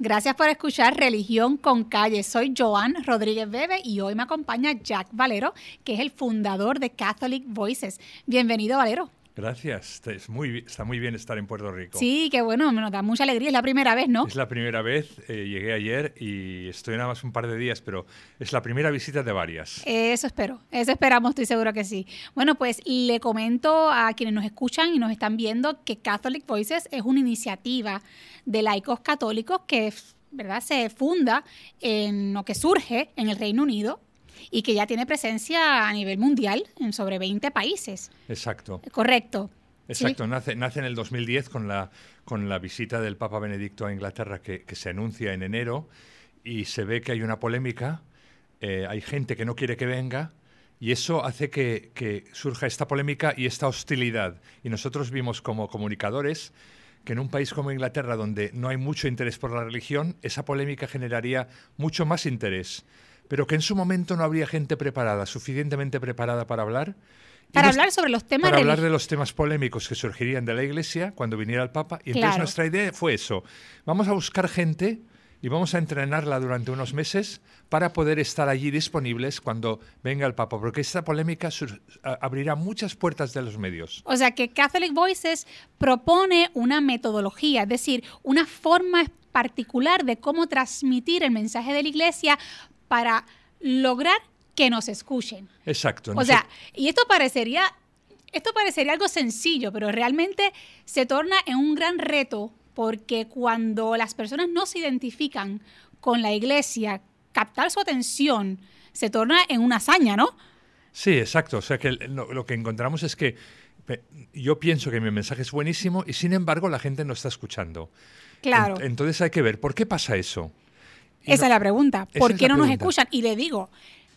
Gracias por escuchar Religión con Calle. Soy Joan Rodríguez Bebe y hoy me acompaña Jack Valero, que es el fundador de Catholic Voices. Bienvenido, Valero. Gracias, es muy, está muy bien estar en Puerto Rico. Sí, qué bueno, me nos da mucha alegría. Es la primera vez, ¿no? Es la primera vez, eh, llegué ayer y estoy nada más un par de días, pero es la primera visita de varias. Eso espero, eso esperamos, estoy seguro que sí. Bueno, pues le comento a quienes nos escuchan y nos están viendo que Catholic Voices es una iniciativa de laicos católicos que ¿verdad? se funda en lo que surge en el Reino Unido y que ya tiene presencia a nivel mundial en sobre 20 países. Exacto. Correcto. Exacto, nace, nace en el 2010 con la, con la visita del Papa Benedicto a Inglaterra que, se anuncia en enero y se ve que hay una polémica, eh, hay gente que no quiere que venga y eso hace que, que surja esta polémica y esta hostilidad. Y nosotros vimos como comunicadores que en un país como Inglaterra, donde no hay mucho interés por la religión, esa polémica generaría mucho más interés pero que en su momento no habría gente preparada, suficientemente preparada para hablar. Para hablar sobre los temas Para hablar de los temas polémicos que surgirían de la Iglesia cuando viniera el Papa. Y entonces nuestra idea fue eso. Vamos a buscar gente y vamos a entrenarla durante unos meses para poder estar allí disponibles cuando venga el Papa, porque esta polémica abrirá muchas puertas de los medios. O sea que Catholic Voices propone una metodología, es decir, una forma particular de cómo transmitir el mensaje de la Iglesia para lograr que nos escuchen. Exacto. O sea, y esto parecería, esto parecería algo sencillo, pero realmente se torna en un gran reto porque cuando las personas no se identifican con la iglesia, captar su atención se torna en una hazaña, ¿no? Sí, exacto. O sea, que lo, que encontramos es que yo pienso que mi mensaje es buenísimo y sin embargo la gente no está escuchando. Claro. Entonces hay que ver, ¿por qué pasa eso? Esa es la pregunta. ¿Por qué no nos escuchan? Y le digo,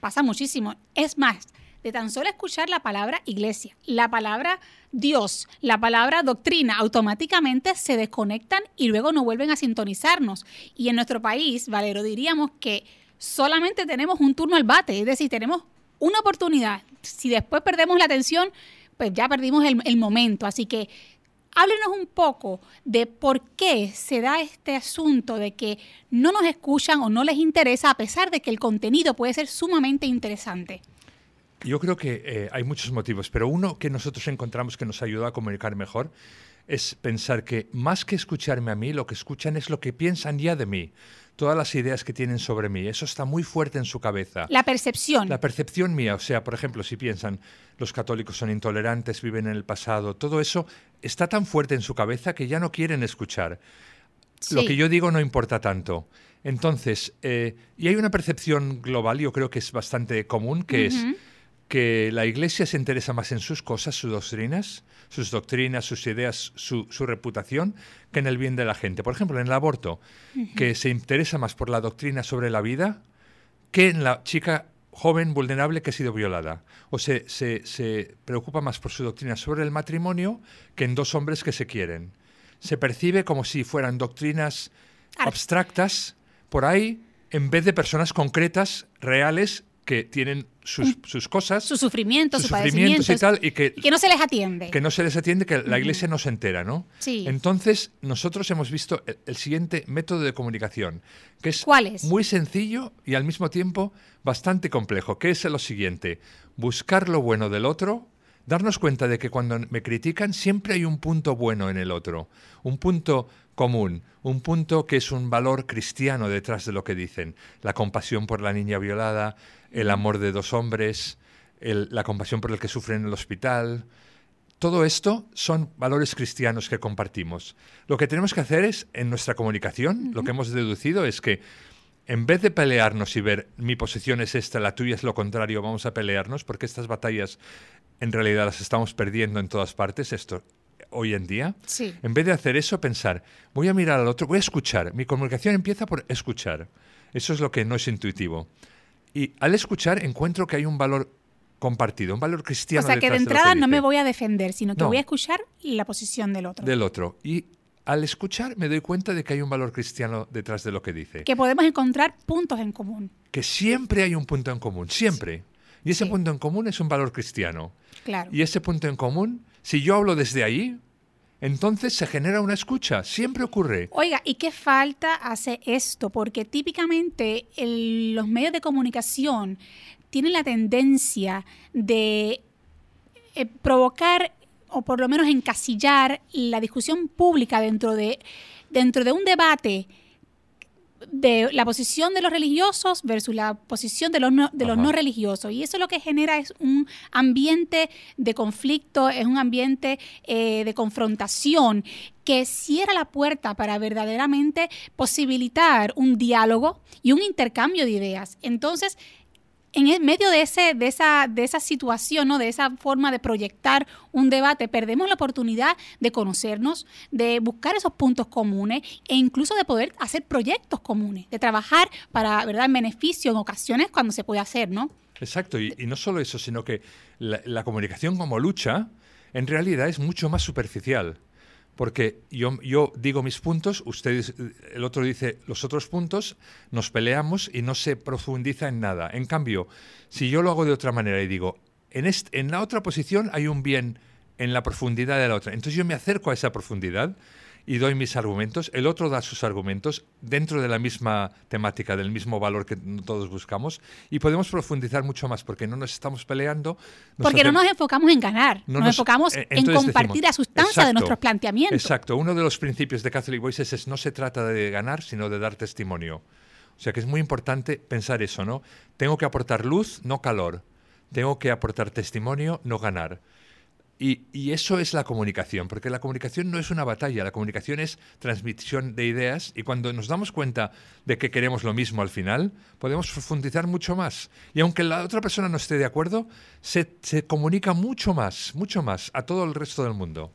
pasa muchísimo. Es más, de tan solo escuchar la palabra iglesia, la palabra Dios, la palabra doctrina, automáticamente se desconectan y luego no vuelven a sintonizarnos. Y en nuestro país, Valero, diríamos que solamente tenemos un turno al bate, es decir, tenemos una oportunidad. Si después perdemos la atención, pues ya perdimos el, el momento. Así que háblenos un poco de por qué se da este asunto de que no nos escuchan o no les interesa a pesar de que el contenido puede ser sumamente interesante. Yo creo que eh, hay muchos motivos, pero uno que nosotros encontramos que nos ayuda a comunicar mejor es pensar que más que escucharme a mí, lo que escuchan es lo que piensan ya de mí, todas las ideas que tienen sobre mí. Eso está muy fuerte en su cabeza. La percepción. La percepción mía, o sea, por ejemplo, si piensan los católicos son intolerantes, viven en el pasado, todo eso está tan fuerte en su cabeza que ya no quieren escuchar. Lo que yo digo no importa tanto. Entonces, eh, y hay una percepción global, yo creo que es bastante común, que es que la Iglesia se interesa más en sus cosas, sus doctrinas, sus doctrinas, sus ideas, su, reputación, que en el bien de la gente. Por ejemplo, en el aborto, que se interesa más por la doctrina sobre la vida que en la chica joven vulnerable que ha sido violada. O se, se, preocupa más por su doctrina sobre el matrimonio que en dos hombres que se quieren. Se percibe como si fueran doctrinas abstractas por ahí en vez de personas concretas, reales que tienen sus, sus cosas. Sus sufrimientos, sus sufrimientos y tal. Y que, que, no se les atiende. Que no se les atiende, que la iglesia no se entera, ¿no? Sí. Entonces, nosotros hemos visto el, siguiente método de comunicación, que es, es, muy sencillo y al mismo tiempo bastante complejo, que es lo siguiente, buscar lo bueno del otro, darnos cuenta de que cuando me critican siempre hay un punto bueno en el otro, un punto común, un punto que es un valor cristiano detrás de lo que dicen, la compasión por la niña violada, el amor de dos hombres, la compasión por el que sufre en el hospital. Todo esto son valores cristianos que compartimos. Lo que tenemos que hacer es, en nuestra comunicación, lo que hemos deducido es que en vez de pelearnos y ver mi posición es esta, la tuya es lo contrario, vamos a pelearnos, porque estas batallas en realidad las estamos perdiendo en todas partes, esto hoy en día. En vez de hacer eso, pensar, voy a mirar al otro, voy a escuchar. Mi comunicación empieza por escuchar. Eso es lo que no es intuitivo. Y al escuchar encuentro que hay un valor compartido, un valor cristiano. O sea, que de entrada no me voy a defender, sino que voy a escuchar la posición del otro. Del otro. Y al escuchar me doy cuenta de que hay un valor cristiano detrás de lo que dice. Que podemos encontrar puntos en común. Que siempre hay un punto en común, siempre. Y ese punto en común es un valor cristiano. Claro. Y ese punto en común, si yo hablo desde ahí, entonces se genera una escucha, siempre ocurre. Oiga, ¿y qué falta hace esto? Porque típicamente los medios de comunicación tienen la tendencia de eh, provocar o por lo menos encasillar la discusión pública dentro de, dentro de un debate de la posición de los religiosos versus la posición de los no, de los no religiosos. Y eso lo que genera es un ambiente de conflicto, es un ambiente eh, de confrontación que cierra la puerta para verdaderamente posibilitar un diálogo y un intercambio de ideas. Entonces, en medio de, ese, de, esa, de esa situación, ¿no? de esa forma de proyectar un debate, perdemos la oportunidad de conocernos, de buscar esos puntos comunes e incluso de poder hacer proyectos comunes, de trabajar para, ¿verdad?, en beneficio en ocasiones cuando se puede hacer, ¿no? Exacto, y, no solo eso, sino que la comunicación como lucha en realidad es mucho más superficial porque yo, yo digo mis puntos, ustedes, el otro dice los otros puntos, nos peleamos y no se profundiza en nada. En cambio, si yo lo hago de otra manera y digo, en, en la otra posición hay un bien en la profundidad de la otra, entonces yo me acerco a esa profundidad y doy mis argumentos, el otro da sus argumentos dentro de la misma temática, del mismo valor que todos buscamos y podemos profundizar mucho más porque no nos estamos peleando. porque no nos enfocamos en ganar, nos, enfocamos eh, en compartir la sustancia de nuestros planteamientos. Exacto, uno de los principios de Catholic Voices es no se trata de ganar, sino de dar testimonio. O sea que es muy importante pensar eso, ¿no? Tengo que aportar luz, no calor. Tengo que aportar testimonio, no ganar. Y, eso es la comunicación, porque la comunicación no es una batalla, la comunicación es transmisión de ideas y cuando nos damos cuenta de que queremos lo mismo al final, podemos profundizar mucho más. Y aunque la otra persona no esté de acuerdo, se, se comunica mucho más, mucho más a todo el resto del mundo.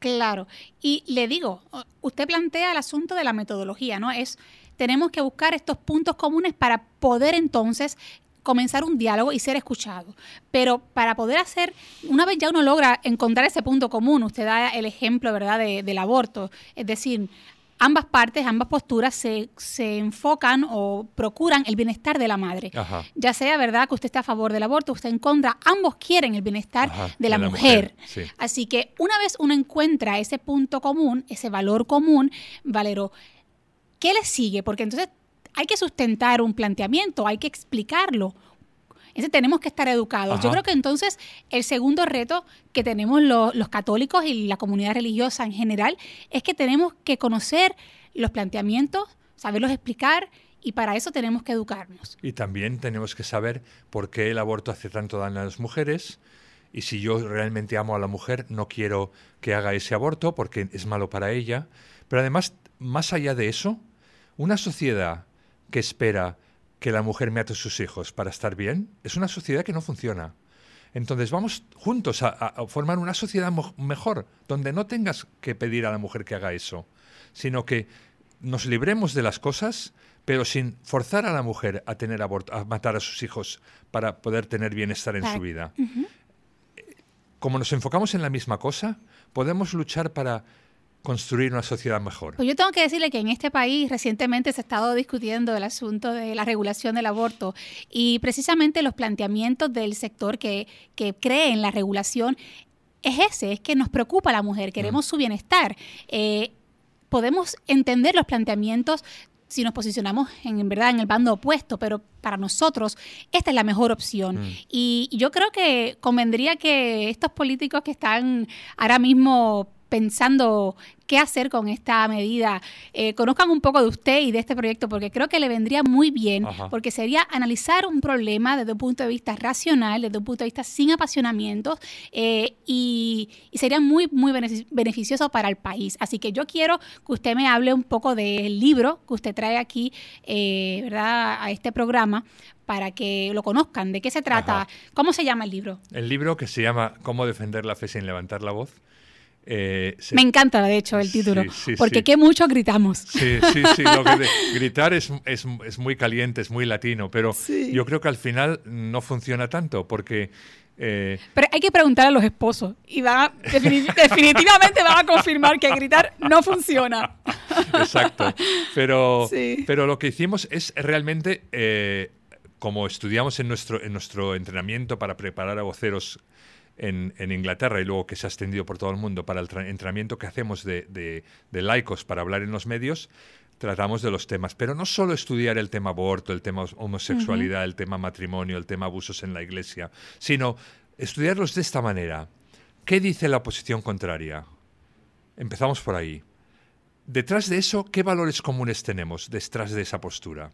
Claro, y le digo, usted plantea el asunto de la metodología, ¿no? Es tenemos que buscar estos puntos comunes para poder entonces comenzar un diálogo y ser escuchado. Pero para poder hacer, una vez ya uno logra encontrar ese punto común, usted da el ejemplo, ¿verdad?, del aborto, es decir, ambas partes, ambas posturas se, enfocan o procuran el bienestar de la madre. Ya sea verdad que usted está a favor del aborto, usted en contra, ambos quieren el bienestar de, la, mujer. Así que una vez uno encuentra ese punto común, ese valor común, Valero, ¿qué le sigue? Porque entonces hay que sustentar un planteamiento, hay que explicarlo. Entonces tenemos que estar educados. Yo creo que entonces el segundo reto que tenemos los católicos y la comunidad religiosa en general es que tenemos que conocer los planteamientos, saberlos explicar y para eso tenemos que educarnos. Y también tenemos que saber por qué el aborto hace tanto daño a las mujeres y si yo realmente amo a la mujer no quiero que haga ese aborto porque es malo para ella. Pero además, más allá de eso, una sociedad que espera que la mujer mate a sus hijos para estar bien, es una sociedad que no funciona. Entonces vamos juntos a, formar una sociedad mejor, donde no tengas que pedir a la mujer que haga eso, sino que nos libremos de las cosas, pero sin forzar a la mujer a tener aborto, a matar a sus hijos para poder tener bienestar en su vida. Como nos enfocamos en la misma cosa, podemos luchar para construir una sociedad mejor? Pues yo tengo que decirle que en este país recientemente se ha estado discutiendo el asunto de la regulación del aborto y precisamente los planteamientos del sector que, que cree en la regulación es ese, es que nos preocupa la mujer, queremos mm. su bienestar. Eh, podemos entender los planteamientos si nos posicionamos en, verdad en el bando opuesto, pero para nosotros esta es la mejor opción. Mm. Y yo creo que convendría que estos políticos que están ahora mismo pensando qué hacer con esta medida, eh, conozcan un poco de usted y de este proyecto, porque creo que le vendría muy bien, porque sería analizar un problema desde un punto de vista racional, desde un punto de vista sin apasionamientos, eh, y, sería muy, muy beneficioso para el país. Así que yo quiero que usted me hable un poco del libro que usted trae aquí, eh, ¿verdad?, a este programa, para que lo conozcan. ¿De qué se trata? ¿Cómo se llama el libro? El libro que se llama Cómo defender la fe sin levantar la voz eh, Me encanta, de hecho, el título, porque qué mucho gritamos. Sí, sí, sí. gritar es, es, muy caliente, es muy latino, pero yo creo que al final no funciona tanto, porque... Eh, pero hay que preguntar a los esposos y va definitivamente van a confirmar que gritar no funciona. Exacto. Pero, pero lo que hicimos es realmente, eh, como estudiamos en nuestro, en nuestro entrenamiento para preparar a voceros en, Inglaterra y luego que se ha extendido por todo el mundo para el entrenamiento que hacemos de, laicos para hablar en los medios, tratamos de los temas. Pero no solo estudiar el tema aborto, el tema homosexualidad, el tema matrimonio, el tema abusos en la iglesia, sino estudiarlos de esta manera. ¿Qué dice la oposición contraria? Empezamos por ahí. Detrás de eso, ¿qué valores comunes tenemos detrás de esa postura?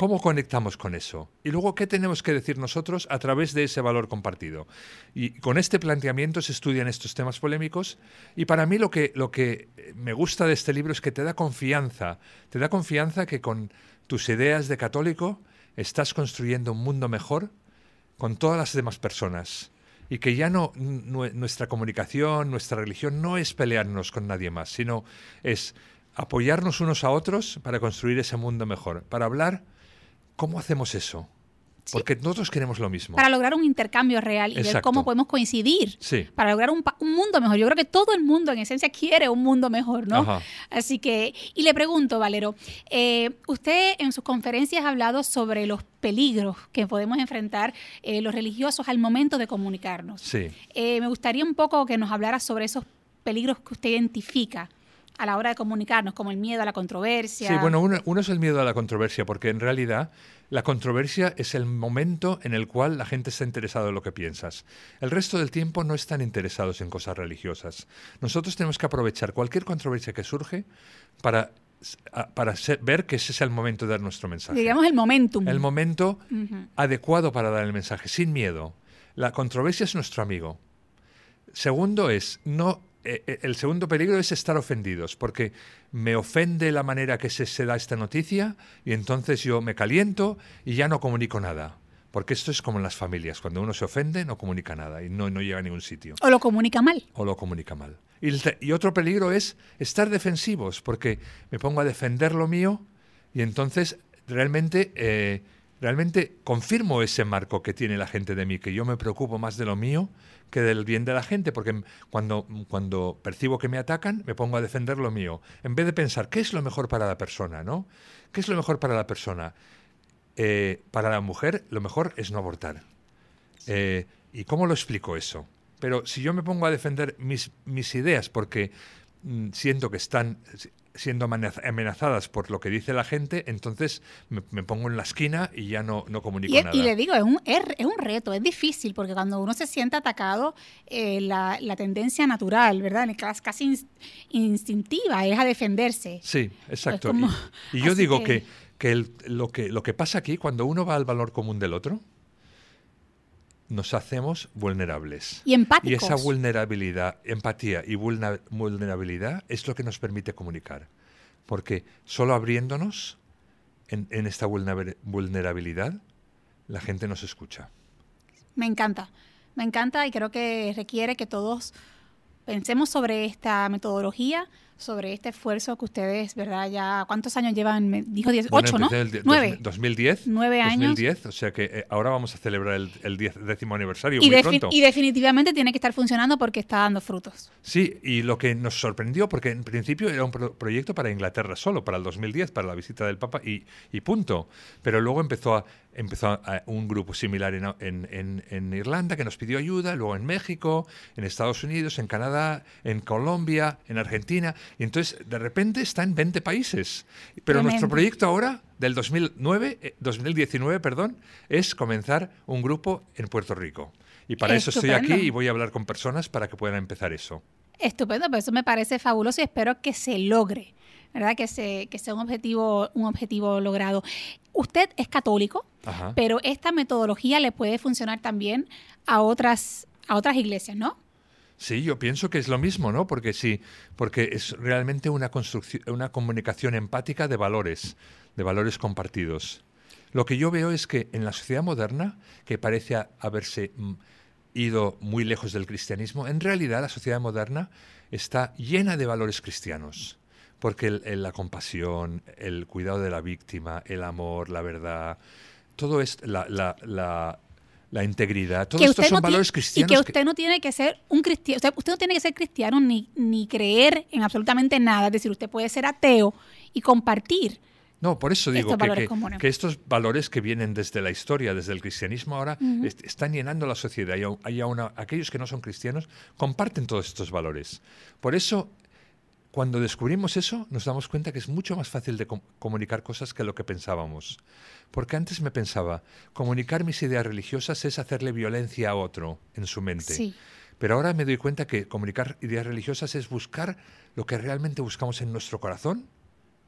¿Cómo conectamos con eso? Y luego, ¿qué tenemos que decir nosotros a través de ese valor compartido? Y con este planteamiento se estudian estos temas polémicos y para mí lo que, lo que me gusta de este libro es que te da confianza, te da confianza que con tus ideas de católico estás construyendo un mundo mejor con todas las demás personas y que ya no nuestra comunicación, nuestra religión no es pelearnos con nadie más, sino es apoyarnos unos a otros para construir ese mundo mejor, para hablar ¿Cómo hacemos eso? Porque nosotros queremos lo mismo. Para lograr un intercambio real y ver cómo podemos coincidir. Sí. Para lograr un, mundo mejor. Yo creo que todo el mundo en esencia quiere un mundo mejor, ¿no? Así que, y le pregunto, Valero, eh, usted en sus conferencias ha hablado sobre los peligros que podemos enfrentar eh, los religiosos al momento de comunicarnos. Sí. Eh, me gustaría un poco que nos hablara sobre esos peligros que usted identifica a la hora de comunicarnos, como el miedo a la controversia. Sí, bueno, uno, es el miedo a la controversia, porque en realidad la controversia es el momento en el cual la gente está interesada en lo que piensas. El resto del tiempo no están interesados en cosas religiosas. Nosotros tenemos que aprovechar cualquier controversia que surge para para ver que ese es el momento de dar nuestro mensaje. Digamos el momentum. El momento adecuado para dar el mensaje, sin miedo. La controversia es nuestro amigo. Segundo es, no el segundo peligro es estar ofendidos, porque me ofende la manera que se, da esta noticia y entonces yo me caliento y ya no comunico nada. Porque esto es como en las familias, cuando uno se ofende no comunica nada y no, no llega a ningún sitio. O lo comunica mal. O lo comunica mal. Y, otro peligro es estar defensivos, porque me pongo a defender lo mío y entonces realmente, eh, realmente confirmo ese marco que tiene la gente de mí, que yo me preocupo más de lo mío que del bien de la gente, porque cuando, cuando percibo que me atacan, me pongo a defender lo mío, en vez de pensar qué es lo mejor para la persona, ¿no? ¿Qué es lo mejor para la persona? Eh, para la mujer, lo mejor es no abortar. Eh, ¿Y cómo lo explico eso? Pero si yo me pongo a defender mis, mis ideas porque mm, siento que están siendo amenazadas por lo que dice la gente, entonces me, pongo en la esquina y ya no, no comunico y, nada. Y le digo, es un, es, un reto, es difícil, porque cuando uno se siente atacado, eh, la, tendencia natural, ¿verdad? Casi instintiva es a defenderse. Sí, exacto. y, yo digo que, que, lo que lo que pasa aquí, cuando uno va al valor común del otro, nos hacemos vulnerables. Y empáticos. Y esa vulnerabilidad, empatía y vulnerabilidad es lo que nos permite comunicar. Porque solo abriéndonos en, esta vulnerabilidad, la gente nos escucha. Me encanta, me encanta y creo que requiere que todos pensemos sobre esta metodología, sobre este esfuerzo que ustedes, ¿verdad? Ya, ¿cuántos años llevan? Me dijo 10, bueno, 8, ¿no? El, ¿Nueve? 2010. Nueve años. 2010, o sea que eh, ahora vamos a celebrar el, el décimo aniversario y muy pronto. Y definitivamente tiene que estar funcionando porque está dando frutos. Sí, y lo que nos sorprendió, porque en principio era un proyecto para Inglaterra solo, para el 2010, para la visita del Papa y, y punto. Pero luego empezó a empezó un grupo similar en, Irlanda que nos pidió ayuda, luego en México, en Estados Unidos, en Canadá, en Colombia, en Argentina, y entonces de repente está en 20 países. Pero nuestro proyecto ahora, del 2009, 2019, eh, perdón, es comenzar un grupo en Puerto Rico. Y para eso estoy aquí y voy a hablar con personas para que puedan empezar eso. Estupendo, pues eso me parece fabuloso y espero que se logre. ¿verdad? Que, se, que sea un objetivo, un objetivo logrado. Usted es católico, pero esta metodología le puede funcionar también a otras, a otras iglesias, ¿no? Sí, yo pienso que es lo mismo, ¿no? Porque sí, porque es realmente una construcción, una comunicación empática de valores, de valores compartidos. Lo que yo veo es que en la sociedad moderna, que parece haberse mm, ido muy lejos del cristianismo, en realidad la sociedad moderna está llena de valores cristianos porque la compasión, el cuidado de la víctima, el amor, la verdad, todo es la, la, integridad, todo esto son valores cristianos. Y que usted no tiene que ser un cristiano, usted no tiene que ser cristiano ni, ni creer en absolutamente nada, es decir, usted puede ser ateo y compartir No, por eso digo que, estos valores que vienen desde la historia, desde el cristianismo, ahora están llenando la sociedad. Y hay aquellos que no son cristianos comparten todos estos valores. Por eso, cuando descubrimos eso, nos damos cuenta que es mucho más fácil de comunicar cosas que lo que pensábamos. Porque antes me pensaba, comunicar mis ideas religiosas es hacerle violencia a otro en su mente. Pero ahora me doy cuenta que comunicar ideas religiosas es buscar lo que realmente buscamos en nuestro corazón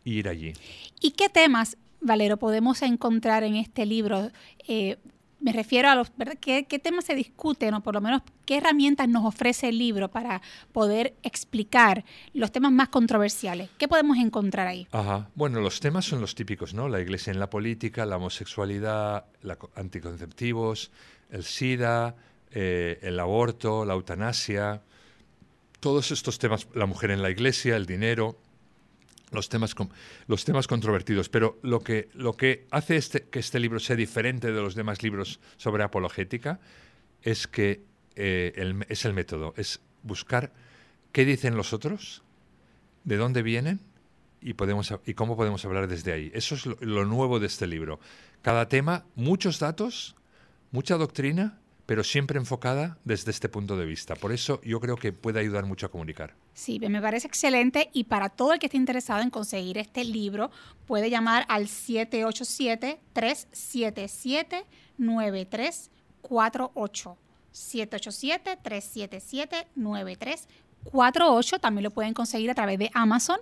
ir allí. ¿Y qué temas, Valero, podemos encontrar en este libro? Eh, me refiero a los, ¿verdad? ¿Qué, temas se discuten o por lo menos qué herramientas nos ofrece el libro para poder explicar los temas más controversiales? ¿Qué podemos encontrar ahí? Ajá. Bueno, los temas son los típicos, ¿no? La iglesia en la política, la homosexualidad, la anticonceptivos, el SIDA, eh, el aborto, la eutanasia, todos estos temas, la mujer en la iglesia, el dinero, los temas, los temas controvertidos, pero lo que, lo que hace este, que este libro sea diferente de los demás libros sobre apologética es que eh, es el método, es buscar qué dicen los otros, de dónde vienen y, podemos, y cómo podemos hablar desde ahí. Eso es lo nuevo de este libro. Cada tema, muchos datos, mucha doctrina pero siempre enfocada desde este punto de vista. Por eso yo creo que puede ayudar mucho a comunicar. Sí, me parece excelente y para todo el que esté interesado en conseguir este libro puede llamar al 787-377-9348. 787-377-9348. 48, también lo pueden conseguir a través de Amazon.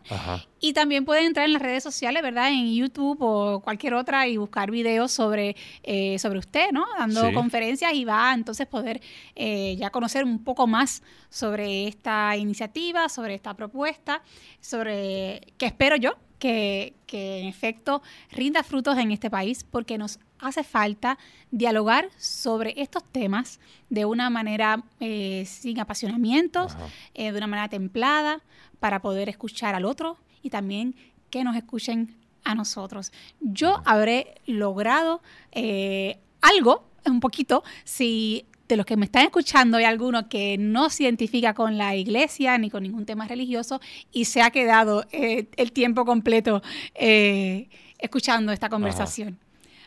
Y también pueden entrar en las redes sociales, ¿verdad? En YouTube o cualquier otra y buscar videos sobre, eh, sobre usted, ¿no? Dando conferencias y va a entonces poder eh, ya conocer un poco más sobre esta iniciativa, sobre esta propuesta, sobre qué espero yo que, en efecto rinda frutos en este país porque nos hace falta dialogar sobre estos temas de una manera eh, sin apasionamientos, eh, de una manera templada, para poder escuchar al otro y también que nos escuchen a nosotros. Yo habré logrado eh, algo, un poquito, si de los que me están escuchando hay alguno que no se identifica con la iglesia ni con ningún tema religioso y se ha quedado eh, el tiempo completo eh, escuchando esta conversación.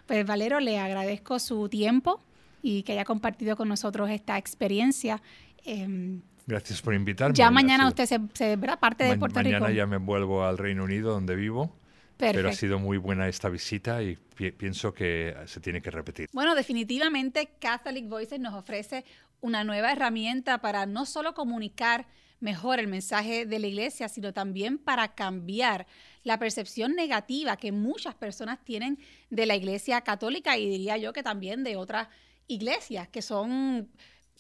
Pues Valero, le agradezco su tiempo y que haya compartido con nosotros esta experiencia. Em, Gracias por invitarme. Ya mañana usted se, se verá parte de Puerto Rico. Mañana ya me vuelvo al Reino Unido, donde vivo. Pero ha sido muy buena esta visita y pienso que se tiene que repetir. Bueno, definitivamente Catholic Voices nos ofrece una nueva herramienta para no solo comunicar mejor el mensaje de la iglesia, sino también para cambiar la percepción negativa que muchas personas tienen de la iglesia católica y diría yo que también de otras iglesias que son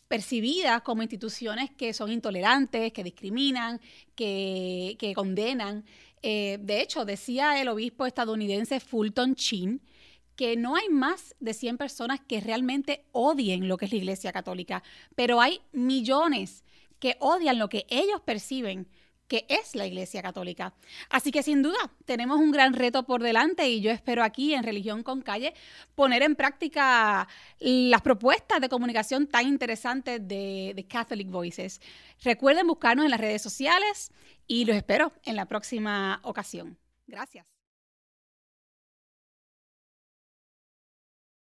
percibidas como instituciones que son intolerantes, que discriminan, que, que condenan. Eh, de hecho, decía el obispo estadounidense Fulton Chin que no hay más de 100 personas que realmente odien lo que es la Iglesia Católica, pero hay millones que odian lo que ellos perciben que es la Iglesia Católica. Así que sin duda tenemos un gran reto por delante y yo espero aquí en Religión con Calle poner en práctica las propuestas de comunicación tan interesantes de, de Catholic Voices. Recuerden buscarnos en las redes sociales y los espero en la próxima ocasión. Gracias.